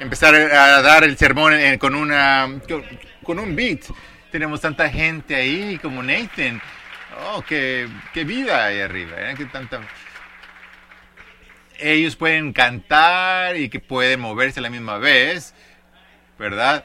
empezar a dar el sermón con, una, con, un beat. Tenemos tanta gente ahí como Nathan. Oh, qué, qué vida ahí arriba. ¿eh? Tanta... Ellos pueden cantar y que pueden moverse a la misma vez, ¿verdad?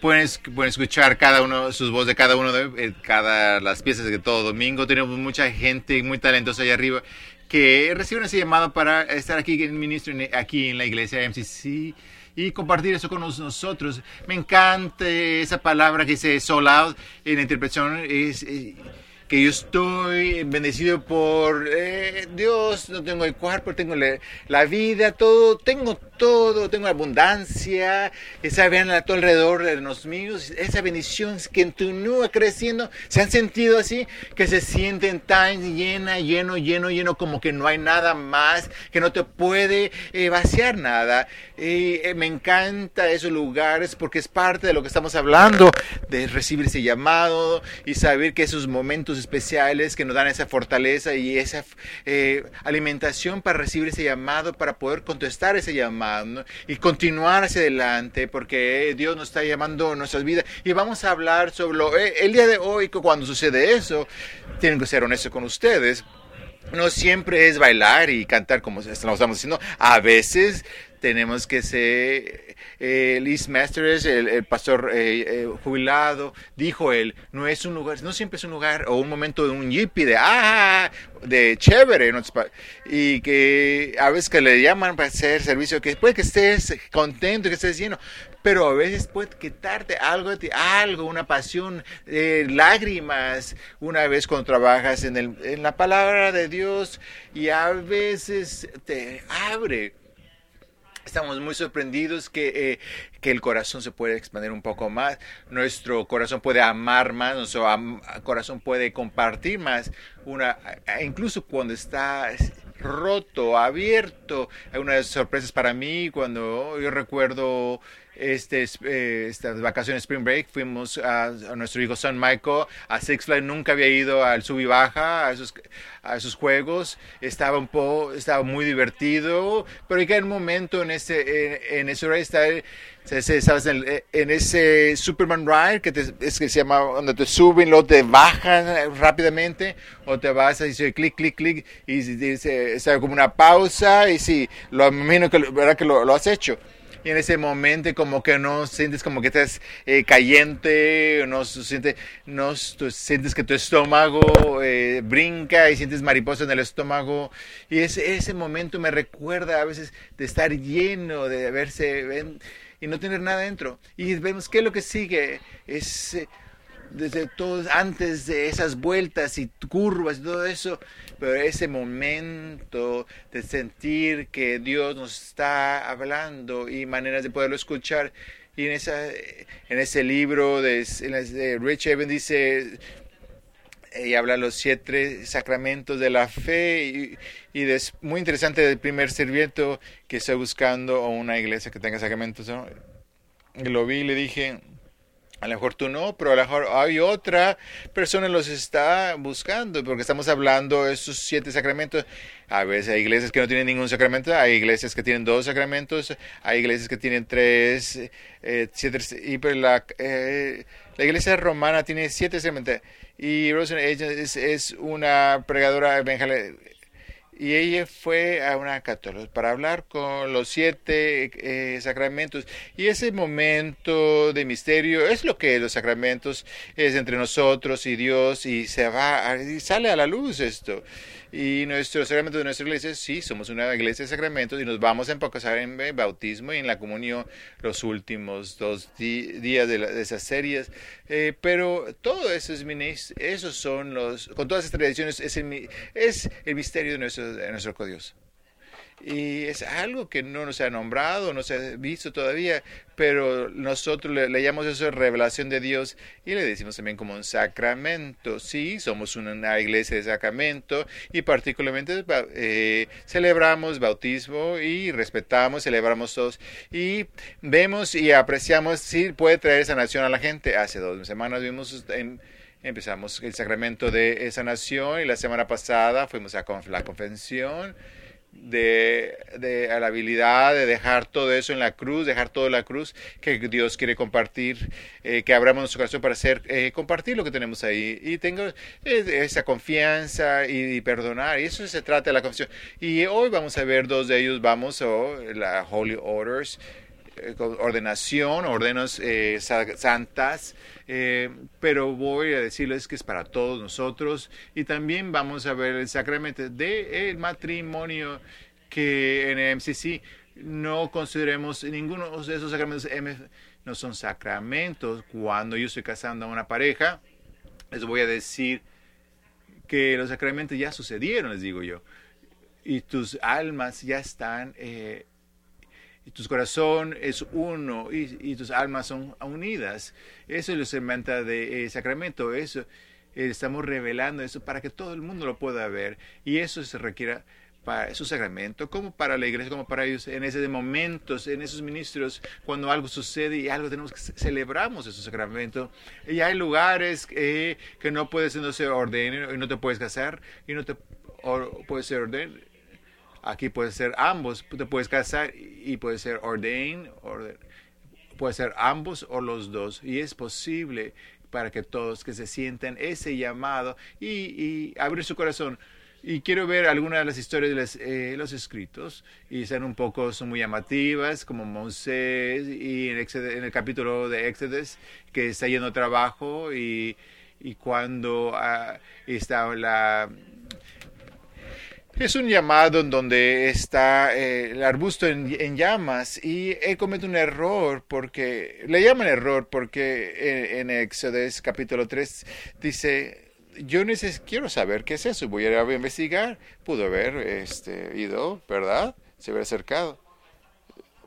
Pueden, pueden escuchar cada uno, sus voces de cada uno de eh, cada, las piezas de todo domingo. Tenemos mucha gente muy talentosa ahí arriba que reciben ese llamado para estar aquí en ministro aquí en la iglesia MCC y compartir eso con nosotros. Me encanta esa palabra que dice sold out en la interpretación. Eh, que yo estoy bendecido por eh, Dios, no tengo el cuerpo, tengo la vida, todo, tengo todo, tengo abundancia, esa vean a todo alrededor de los míos, esa bendición que continúa creciendo, se han sentido así, que se sienten tan llena, lleno, lleno, lleno, como que no hay nada más, que no te puede eh, vaciar nada. Eh, me encanta esos lugares porque es parte de lo que estamos hablando, de recibir ese llamado y saber que esos momentos especiales que nos dan esa fortaleza y esa eh, alimentación para recibir ese llamado, para poder contestar ese llamado y continuar hacia adelante porque Dios nos está llamando a nuestras vidas. Y vamos a hablar sobre lo, eh, el día de hoy cuando sucede eso tienen que ser honestos con ustedes. No siempre es bailar y cantar como estamos diciendo a veces tenemos que ser eh, Liz Masters, el, pastor eh, eh, jubilado, dijo él, no es un lugar, no siempre es un lugar o un momento de un yippie de ah, de chévere, y que a veces que le llaman para hacer servicio, que puede que estés contento, que estés lleno, pero a veces puede quitarte algo de ti, algo, una pasión, lágrimas, una vez cuando trabajas en, el, en la palabra de Dios y a veces te abre Estamos muy sorprendidos que, eh, que, el corazón se puede expandir un poco más, nuestro corazón puede amar más, nuestro corazón puede compartir más, una, incluso cuando está roto, abierto. Hay unas sorpresas para mí cuando yo recuerdo este, eh, estas vacaciones Spring Break fuimos a, nuestro hijo San Michael a Six Flags nunca había ido al sub y baja a esos a esos juegos estaba un poco estaba muy divertido pero hay que un momento en ese en, ese ride sabes en, ese Superman ride que es que se llama donde te suben luego te bajan rápidamente o te vas a decir clic clic clic y dice como una pausa y sí lo imagino que verdad que lo has hecho y en ese momento como que no sientes como que estás eh, caliente, no, sientes, no sientes que tu estómago eh, brinca y sientes mariposa en el estómago. Y ese, ese momento me recuerda a veces de estar lleno, de verse y no tener nada dentro. Y vemos qué es lo que sigue. Es eh, desde todos, antes de esas vueltas y curvas y todo eso, pero ese momento de sentir que Dios nos está hablando y maneras de poderlo escuchar. Y en, esa, en ese libro de, Rich Evans dice, y habla los siete sacramentos de la fe y, es muy interesante el primer serviento que estoy buscando una iglesia que tenga sacramentos. Lo vi y le dije, a lo mejor tú no, pero a lo mejor hay otra persona los está buscando, porque estamos hablando de esos siete sacramentos. A veces hay iglesias que no tienen ningún sacramento, hay iglesias que tienen dos sacramentos, hay iglesias que tienen tres, eh, siete, y la, eh, la iglesia romana tiene siete sacramentos. Y Rosen es, es una pregadora evangélica y ella fue a una católica para hablar con los siete eh, sacramentos. Y ese momento de misterio es lo que los sacramentos es entre nosotros y Dios y se va y sale a la luz esto. Y nuestro sacramento de nuestra iglesia, sí, somos una iglesia de sacramentos y nos vamos a empezar en el bautismo y en la comunión los últimos dos días de, esas series. Eh, pero todo eso es, esos son los, con todas estas tradiciones, es el, es el misterio de nuestro, de nuestro Dios. Y es algo que no nos ha nombrado, no se ha visto todavía, pero nosotros le, llamamos eso revelación de Dios y le decimos también como un sacramento. Sí, somos una iglesia de sacramento y particularmente eh, celebramos bautismo y respetamos, celebramos todos y vemos y apreciamos si puede traer sanación a la gente. Hace dos semanas vimos empezamos el sacramento de esa nación y la semana pasada fuimos a la confesión de, a la habilidad de dejar todo eso en la cruz, dejar todo en la cruz, que Dios quiere compartir, eh, que abramos nuestro corazón para hacer, eh, compartir lo que tenemos ahí. Y tengo eh, esa confianza y, perdonar, y eso se trata de la confesión. Y hoy vamos a ver dos de ellos, vamos a oh, la Holy Orders, ordenación, ordenos santas, pero voy a decirles que es para todos nosotros y también vamos a ver el sacramento del matrimonio que en el MCC no consideremos ninguno de esos sacramentos no son sacramentos. Cuando yo estoy casando a una pareja, les voy a decir que los sacramentos ya sucedieron, les digo yo. Y tus almas ya están eh, y tu corazón es uno y, tus almas son unidas. Eso es lo sacramento de eh, sacramento. Eso eh, estamos revelando eso para que todo el mundo lo pueda ver y eso se requiere para su sacramento, como para la iglesia, como para ellos, en esos momentos, en esos ministros, cuando algo sucede y algo tenemos que celebramos esos sacramentos. Y hay lugares que no puedes, no se ordenen y no te puedes casar y no te puedes ser orden Aquí puede ser ambos, te puedes casar y puede ser ordain, puede ser ambos o los dos. Y es posible para que todos que se sientan ese llamado y, abrir su corazón. Y quiero ver algunas de las historias de eh, los escritos y son un poco, son muy llamativas, como Moisés y en, el capítulo de Éxodo que está yendo a trabajo y, y cuando uh, está la, es un llamado en donde está eh, el arbusto en, llamas y él comete un error porque, le llaman error porque en, en Éxodo capítulo 3 dice, yo quiero saber qué es eso, voy a investigar. Pudo haber este, ido, ¿verdad? Se hubiera acercado.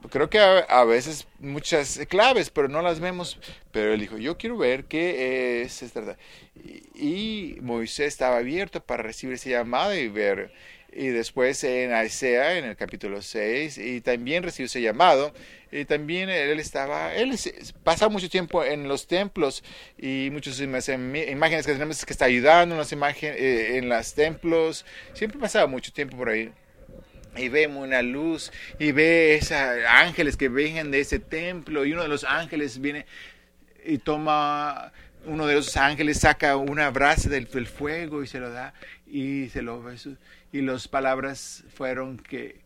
Creo que a, veces muchas claves, pero no las vemos. Pero él dijo, yo quiero ver qué es. Y, y Moisés estaba abierto para recibir ese llamado y ver y después en Aisea, en el capítulo 6, y también recibió ese llamado, y también él estaba, él pasa mucho tiempo en los templos, y muchas imágenes que tenemos que está ayudando en imágenes, eh, en los templos, siempre pasaba mucho tiempo por ahí. Y vemos una luz, y ve esos ángeles que vengan de ese templo, y uno de los ángeles viene y toma uno de los ángeles saca una brasa del, fuego y se lo da y se lo y las palabras fueron que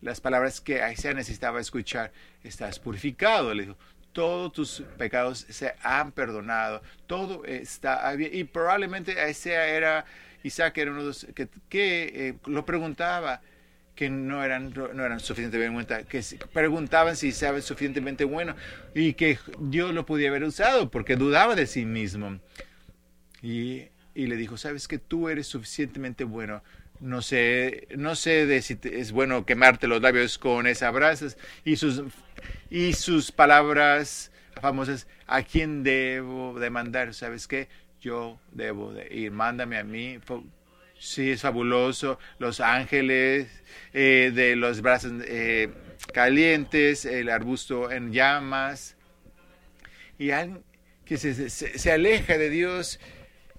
las palabras que Isaiah necesitaba escuchar estás purificado le dijo todos tus pecados se han perdonado todo está bien y probablemente Isaiah era Isaac era uno de los que, eh, lo preguntaba que no eran, no eran suficientemente buenos, que preguntaban si sabe suficientemente bueno y que Dios lo podía haber usado porque dudaba de sí mismo. Y, y le dijo, sabes que tú eres suficientemente bueno. No sé, no sé de si es bueno quemarte los labios con esas brasas y sus, y sus palabras famosas, ¿a quién debo demandar? ¿Sabes qué? Yo debo de ir, mándame a mí Sí, es fabuloso. Los ángeles eh, de los brazos eh, calientes, el arbusto en llamas. Y alguien que se, se, aleja de Dios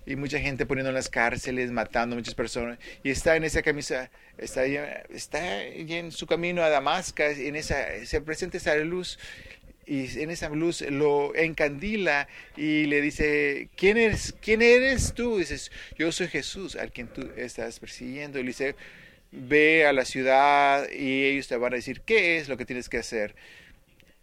y mucha gente poniendo en las cárceles, matando a muchas personas. Y está en esa camisa, está, está en su camino a Damasco, en esa, se presenta esa luz y en esa luz lo encandila y le dice, ¿quién eres, quién eres tú? dices, yo soy Jesús, al quien tú estás persiguiendo. Y le dice, ve a la ciudad y ellos te van a decir, ¿qué es lo que tienes que hacer?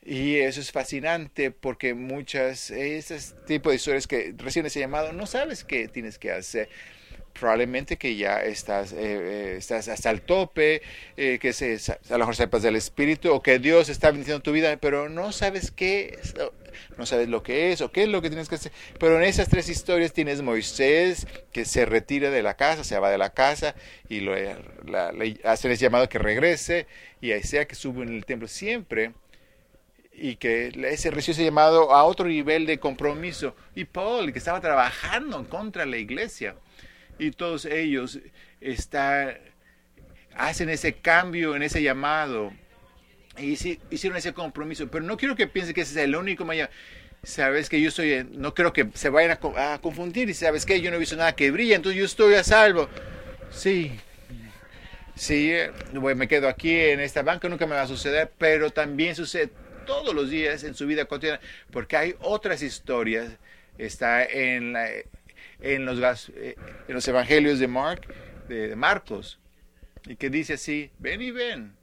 Y eso es fascinante porque muchas, ese tipo de historias que recién ese llamado, no sabes qué tienes que hacer probablemente que ya estás, eh, eh, estás hasta el tope, eh, que se, a lo mejor sepas del Espíritu o que Dios está bendiciendo tu vida, pero no sabes qué es, no sabes lo que es o qué es lo que tienes que hacer. Pero en esas tres historias tienes Moisés que se retira de la casa, se va de la casa y lo, la, hace el llamado que regrese y sea que sube en el templo siempre y que ese recibió ese llamado a otro nivel de compromiso. Y Paul, que estaba trabajando contra la iglesia, y todos ellos está, hacen ese cambio en ese llamado y hicieron ese compromiso. Pero no quiero que piense que ese es el único Sabes que yo estoy, no creo que se vayan a, confundir y sabes que yo no he visto nada que brilla, entonces yo estoy a salvo. Sí, sí, me quedo aquí en esta banca, nunca me va a suceder, pero también sucede todos los días en su vida cotidiana, porque hay otras historias, está en, en, los, eh, en los evangelios de, Mark, de, Marcos, y que dice así, ven y ven,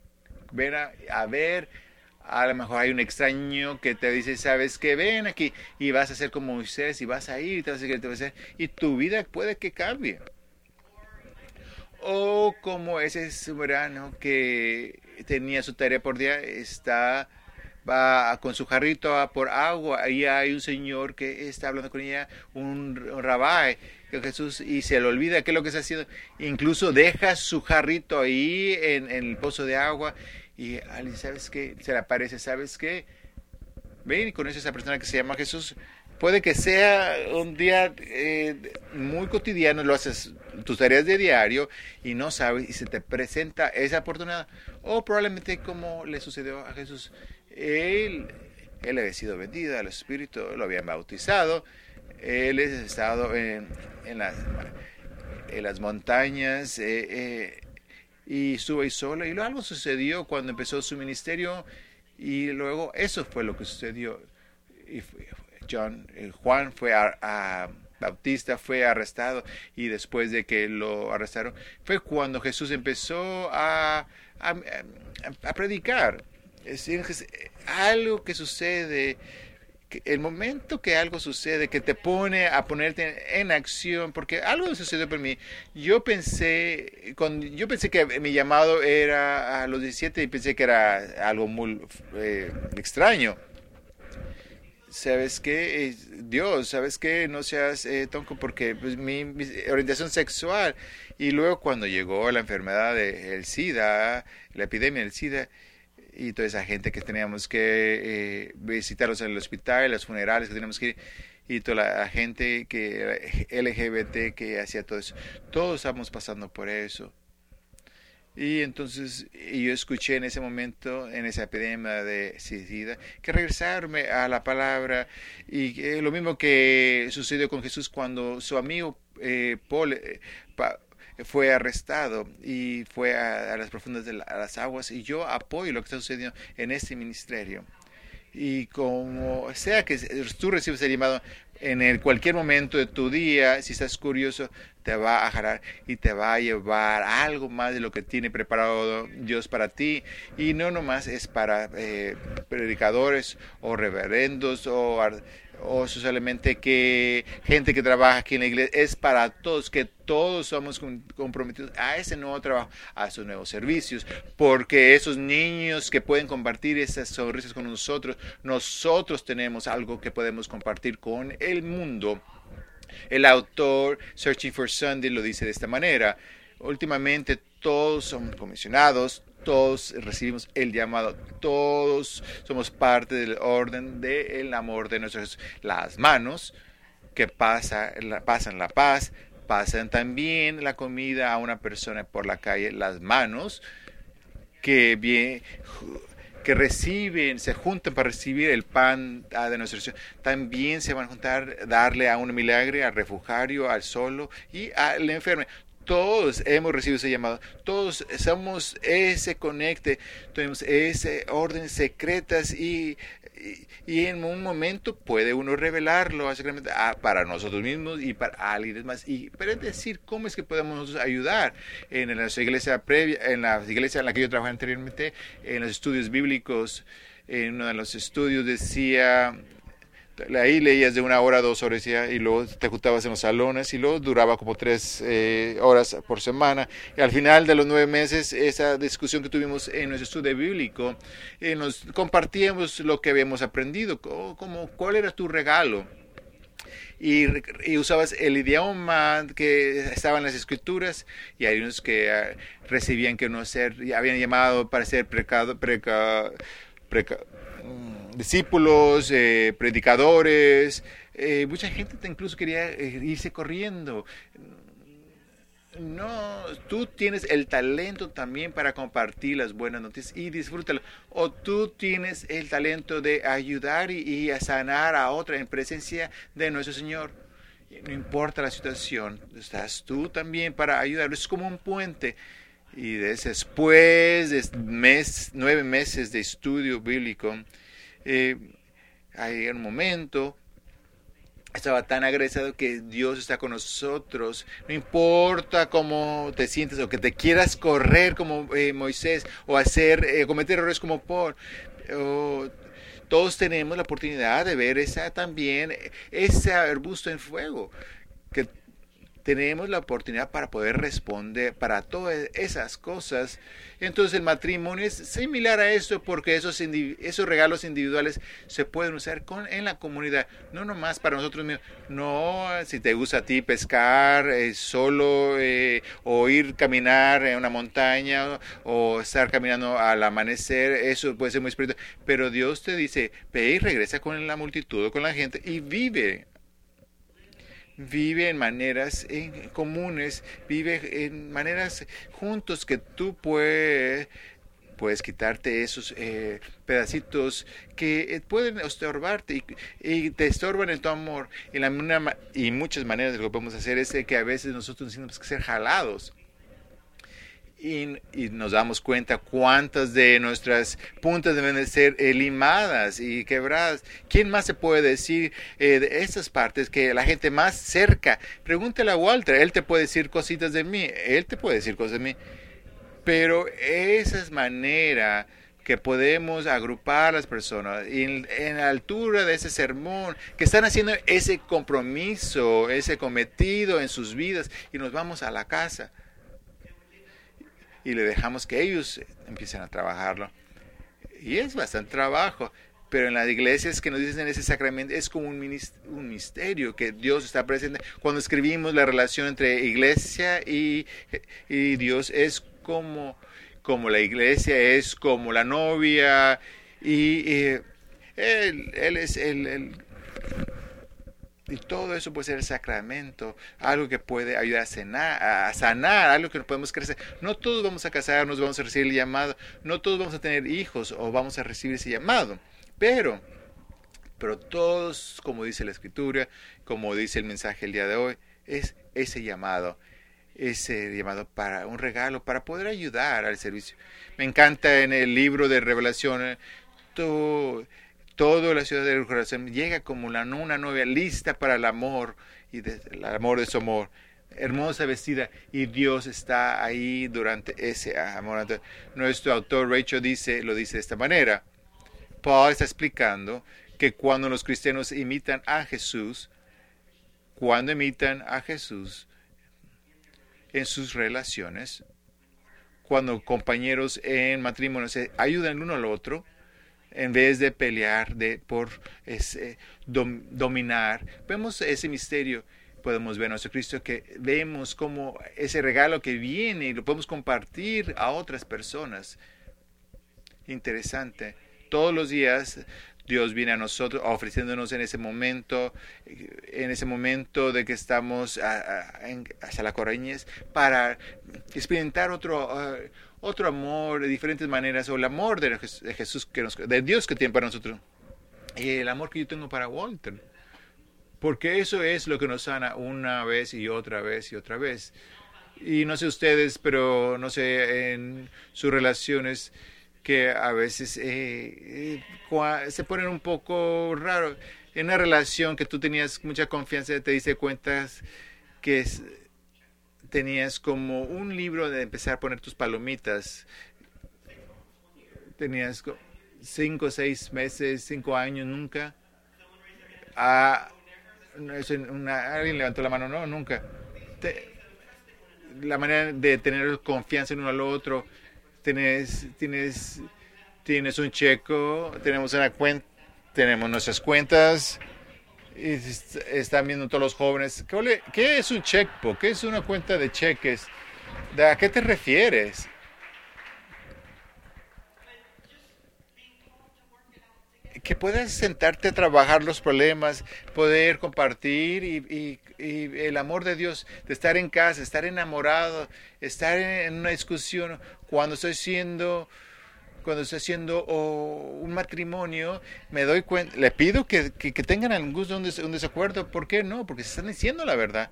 ven a, ver, a lo mejor hay un extraño que te dice, sabes que ven aquí y vas a ser como Moisés y vas a ir y te vas a te vas a y tu vida puede que cambie. O como ese soberano que tenía su tarea por día, está va con su jarrito por agua, ahí hay un señor que está hablando con ella, un, rabbi, que Jesús, y se le olvida qué es lo que está haciendo, incluso deja su jarrito ahí en, el pozo de agua, y alguien, ¿sabes qué? Se le aparece, ¿sabes qué? Ven y conoce a esa persona que se llama Jesús. Puede que sea un día eh, muy cotidiano, lo haces tus tareas de diario y no sabes y se te presenta esa oportunidad. O probablemente como le sucedió a Jesús, él, él había sido vendido al Espíritu, lo habían bautizado, él ha estado en, en, las, en las montañas eh, eh, y estuvo ahí solo y algo sucedió cuando empezó su ministerio y luego eso fue lo que sucedió. Y John, eh, Juan fue a, Bautista fue arrestado y después de que lo arrestaron fue cuando Jesús empezó a, a, a predicar es algo que sucede, el momento que algo sucede, que te pone a ponerte en, acción, porque algo sucedió por mí. Yo pensé, yo pensé que mi llamado era a los 17 y pensé que era algo muy eh, extraño. ¿Sabes qué? Dios, ¿sabes qué? No seas eh, tonco porque pues, mi, orientación sexual. Y luego cuando llegó la enfermedad del SIDA, la epidemia del SIDA, y toda esa gente que teníamos que eh, visitarlos en el hospital, los funerales que teníamos que ir, y toda la gente que LGBT que hacía todo eso. Todos estamos pasando por eso. Y entonces y yo escuché en ese momento, en esa epidemia de SIDA, que regresarme a la palabra. Y eh, lo mismo que sucedió con Jesús cuando su amigo eh, Paul, eh, fue arrestado y fue a, las profundas de las aguas y yo apoyo lo que está sucediendo en este ministerio. Y como sea que tú recibes el llamado en el cualquier momento de tu día, si estás curioso, te va a jalar y te va a llevar algo más de lo que tiene preparado Dios para ti. Y no nomás es para eh, predicadores o reverendos o o solamente que gente que trabaja aquí en la iglesia, es para todos, que todos somos comprometidos a ese nuevo trabajo, a esos nuevos servicios, porque esos niños que pueden compartir esas sonrisas con nosotros, nosotros tenemos algo que podemos compartir con el mundo. El autor Searching for Sunday lo dice de esta manera. Últimamente todos somos comisionados, todos recibimos el llamado, todos somos parte del orden del amor de nuestros las manos que pasa, pasan la paz, pasan también la comida a una persona por la calle, las manos que bien que reciben, se juntan para recibir el pan de nuestra oración, también se van a juntar, darle a un milagre, al refugiario, al solo y al enfermo todos hemos recibido ese llamado, todos somos ese conecte, tenemos ese orden secretas y, y, en un momento puede uno revelarlo para nosotros mismos y para alguien más. Y, pero es decir, ¿cómo es que podemos ayudar? En la iglesia previa, en la iglesia en la que yo trabajé anteriormente, en los estudios bíblicos, en uno de los estudios decía ahí leías de una hora, dos horas y luego te juntabas en los salones y luego duraba como tres eh, horas por semana. Y al final de los nueve meses, esa discusión que tuvimos en nuestro estudio bíblico, eh, nos compartíamos lo que habíamos aprendido, como, cuál era tu regalo. Y, y, usabas el idioma que estaba en las escrituras y hay unos que ah, recibían que no ser, habían llamado para ser precado, preca, preca, discípulos, eh, predicadores, eh, mucha gente incluso quería eh, irse corriendo. No, tú tienes el talento también para compartir las buenas noticias y disfrútalo. O tú tienes el talento de ayudar y, a sanar a otra en presencia de nuestro Señor. No importa la situación, estás tú también para ayudar. Es como un puente Y después de mes, nueve meses de estudio bíblico, eh, hay un momento estaba tan agresado que Dios está con nosotros. No importa cómo te sientes o que te quieras correr como eh, Moisés o hacer, eh, cometer errores como Paul. todos tenemos la oportunidad de ver esa también, ese arbusto en fuego tenemos la oportunidad para poder responder para todas esas cosas. Entonces el matrimonio es similar a esto porque esos, esos regalos individuales se pueden usar con, en la comunidad, no nomás para nosotros mismos. No, si te gusta a ti pescar eh, solo eh, o ir caminar en una montaña o estar caminando al amanecer, eso puede ser muy espiritual. Pero Dios te dice, ve y regresa con la multitud, con la gente y vive vive en maneras comunes, vive en maneras juntos que tú puedes puedes quitarte esos eh, pedacitos que eh, pueden estorbarte y, te estorban en tu amor. Y, la, muchas maneras de lo que podemos hacer es que a veces nosotros tenemos que ser jalados y, nos damos cuenta cuántas de nuestras puntas deben de ser limadas y quebradas. ¿Quién más se puede decir eh, de estas partes que la gente más cerca? Pregúntale a Walter, él te puede decir cositas de mí, él te puede decir cosas de mí. Pero esa es manera que podemos agrupar a las personas en, la altura de ese sermón, que están haciendo ese compromiso, ese cometido en sus vidas y nos vamos a la casa y le dejamos que ellos empiecen a trabajarlo. Y es bastante trabajo, pero en las iglesias que nos dicen ese sacramento es como un, misterio que Dios está presente. Cuando escribimos la relación entre iglesia y, y Dios es como, como la iglesia, es como la novia y, él, él, es el y todo eso puede ser sacramento, algo que puede ayudar a, sanar, algo que podemos crecer. No todos vamos a casarnos, vamos a recibir el llamado, no todos vamos a tener hijos o vamos a recibir ese llamado, pero, pero todos, como dice la escritura, como dice el mensaje el día de hoy, es ese llamado, ese llamado para un regalo, para poder ayudar al servicio. Me encanta en el libro de Revelación, todo toda la ciudad de corazón llega como una novia lista para el amor y el amor de su amor hermosa vestida y Dios está ahí durante ese amor. Nuestro autor Rachel dice, lo dice de esta manera. Paul está explicando que cuando los cristianos imitan a Jesús, cuando imitan a Jesús en sus relaciones, cuando compañeros en matrimonio se ayudan uno al otro, en vez de pelear de, por ese, dominar. Vemos ese misterio, podemos ver a nuestro Cristo que vemos como ese regalo que viene y lo podemos compartir a otras personas. Interesante. Todos los días Dios viene a nosotros ofreciéndonos en ese momento, en ese momento de que estamos hacia la correñez, para experimentar otro, ah, otro amor de diferentes maneras, o el amor de Jesús, que nos, de Dios que tiene para nosotros, y el amor que yo tengo para Walter. Porque eso es lo que nos sana una vez y otra vez y otra vez. Y no sé ustedes, pero no sé, en sus relaciones que a veces eh, eh, se ponen un poco raro. En una relación que tú tenías mucha confianza, te diste cuenta que es, tenías como un libro de empezar a poner tus palomitas. Tenías cinco, seis meses, cinco años, nunca. Ah, alguien levantó la mano, no, nunca. la manera de tener confianza en uno al otro. Tienes, tienes, tienes un checo, tenemos una cuenta, tenemos nuestras cuentas están viendo todos los jóvenes, ¿qué es un checkbook? ¿Qué es una cuenta de cheques? ¿A qué te refieres? que puedas sentarte a trabajar los problemas, poder compartir y, el amor de Dios, de estar en casa, estar enamorado, estar en una discusión cuando estoy siendo cuando estoy haciendo un matrimonio, me doy cuenta, le pido que, tengan algún gusto, un, desacuerdo. ¿Por qué no? Porque se están diciendo la verdad.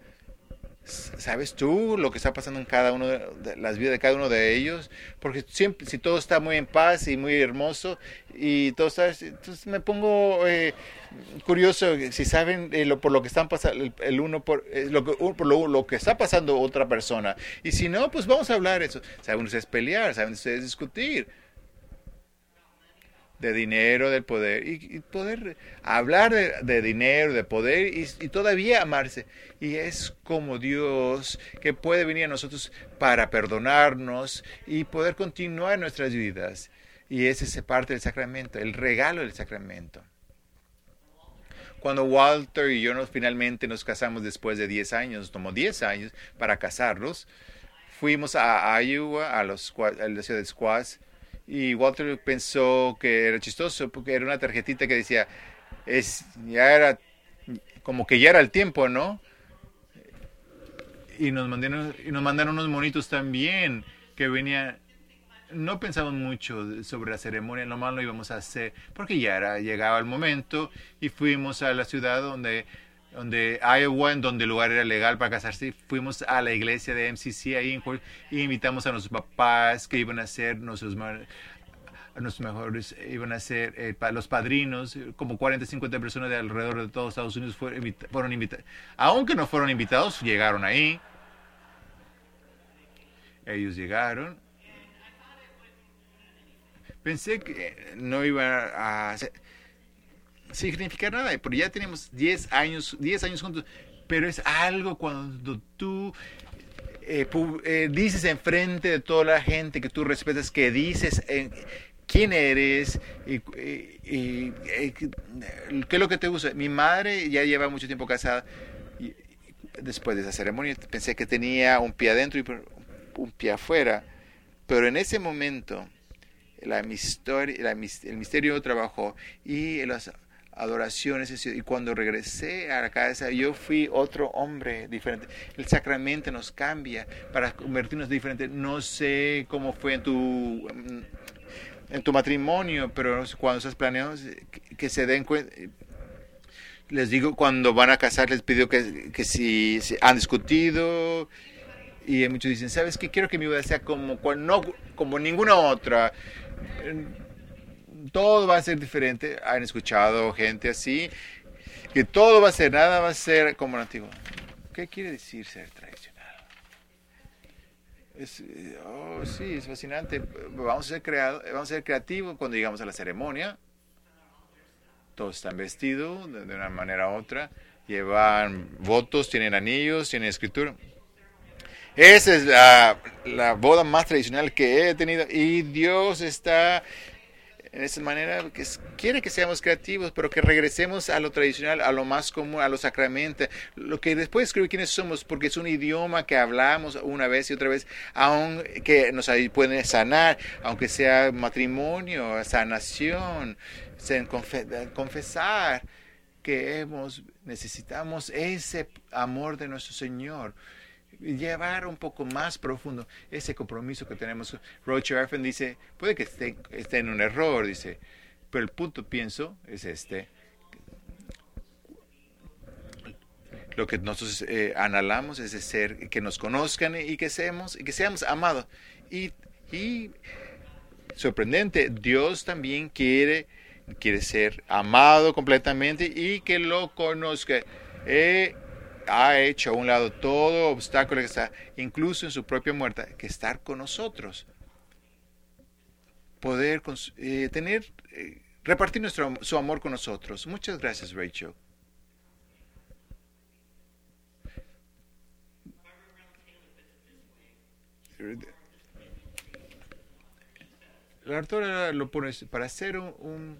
¿Sabes tú lo que está pasando en cada uno de, las vidas de cada uno de ellos? Porque siempre, si todo está muy en paz y muy hermoso y todo está, entonces me pongo eh, curioso si saben eh, lo, por lo que están pasando el, uno por, eh, lo, por lo, lo, que está pasando otra persona. Y si no, pues vamos a hablar eso. Saben ustedes pelear, saben ustedes discutir de dinero, del poder, y, poder hablar de, dinero, de poder, y, todavía amarse. Y es como Dios que puede venir a nosotros para perdonarnos y poder continuar nuestras vidas. Y ese es parte del sacramento, el regalo del sacramento. Cuando Walter y yo nos, finalmente nos casamos después de 10 años, tomó 10 años para casarnos, fuimos a Iowa, a, los, a la ciudad de Squash, y Walter pensó que era chistoso porque era una tarjetita que decía, es, ya era, como que ya era el tiempo, ¿no? Y nos mandaron, y nos mandaron unos monitos también que venían, no pensamos mucho sobre la ceremonia, nomás lo íbamos a hacer porque ya era, llegaba el momento y fuimos a la ciudad donde donde Iowa, en donde el lugar era legal para casarse, fuimos a la iglesia de MCC ahí y invitamos a nuestros papás que iban a ser nuestros, nuestros mejores, iban a ser eh, los padrinos, como 40, 50 personas de alrededor de todos Estados Unidos fueron, fueron invitados. Aunque no fueron invitados, llegaron ahí. Ellos llegaron. Pensé que no iba a significar nada, porque ya tenemos 10 años, 10 años juntos, pero es algo cuando tú eh, eh, dices enfrente de toda la gente que tú respetas, que dices eh, quién eres y, qué es lo que te gusta. Mi madre ya lleva mucho tiempo casada después de esa ceremonia pensé que tenía un pie adentro y un pie afuera, pero en ese momento la, la, el misterio trabajó y las adoraciones. Y cuando regresé a la casa, yo fui otro hombre diferente. El sacramento nos cambia para convertirnos diferentes. No sé cómo fue en tu, en tu matrimonio, pero cuando estás planeando, que, se den cuenta. Les digo, cuando van a casar, les pido que, que si, han discutido, y muchos dicen, ¿sabes qué? Quiero que mi vida sea como, no, como ninguna otra todo va a ser diferente. Han escuchado gente así, que todo va a ser, nada va a ser como lo antiguo. ¿Qué quiere decir ser tradicional? Es, oh, sí, es fascinante. Vamos a ser creado, vamos a ser creativos cuando llegamos a la ceremonia. Todos están vestidos de, una manera u otra. Llevan votos, tienen anillos, tienen escritura. Esa es la, la boda más tradicional que he tenido. Y Dios está en esa manera que quiere que seamos creativos, pero que regresemos a lo tradicional, a lo más común, a lo sacramental, lo que después escribe quiénes somos, porque es un idioma que hablamos una vez y otra vez, aunque nos puede sanar, aunque sea matrimonio, sanación, confesar que hemos, necesitamos ese amor de nuestro Señor llevar un poco más profundo ese compromiso que tenemos. Roger Arfen dice, puede que esté, esté en un error, dice, pero el punto, pienso, es este. Lo que nosotros eh, anhelamos es de ser, que nos conozcan y que seamos, y que seamos amados. Y, y sorprendente, Dios también quiere, quiere ser amado completamente y que lo conozca. Eh, ha hecho a un lado todo obstáculo que está, incluso en su propia muerte, que estar con nosotros. Poder eh, tener, eh, repartir nuestro, su amor con nosotros. Muchas gracias, Rachel. La autora lo pone para ser un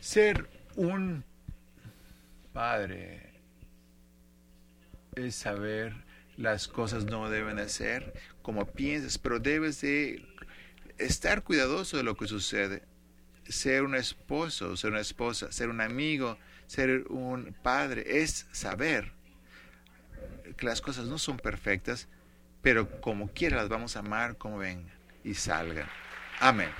ser un Padre, es saber las cosas no deben de ser como piensas, pero debes de estar cuidadoso de lo que sucede. Ser un esposo, ser una esposa, ser un amigo, ser un padre, es saber que las cosas no son perfectas, pero como quiera las vamos a amar como vengan y salgan. Amén.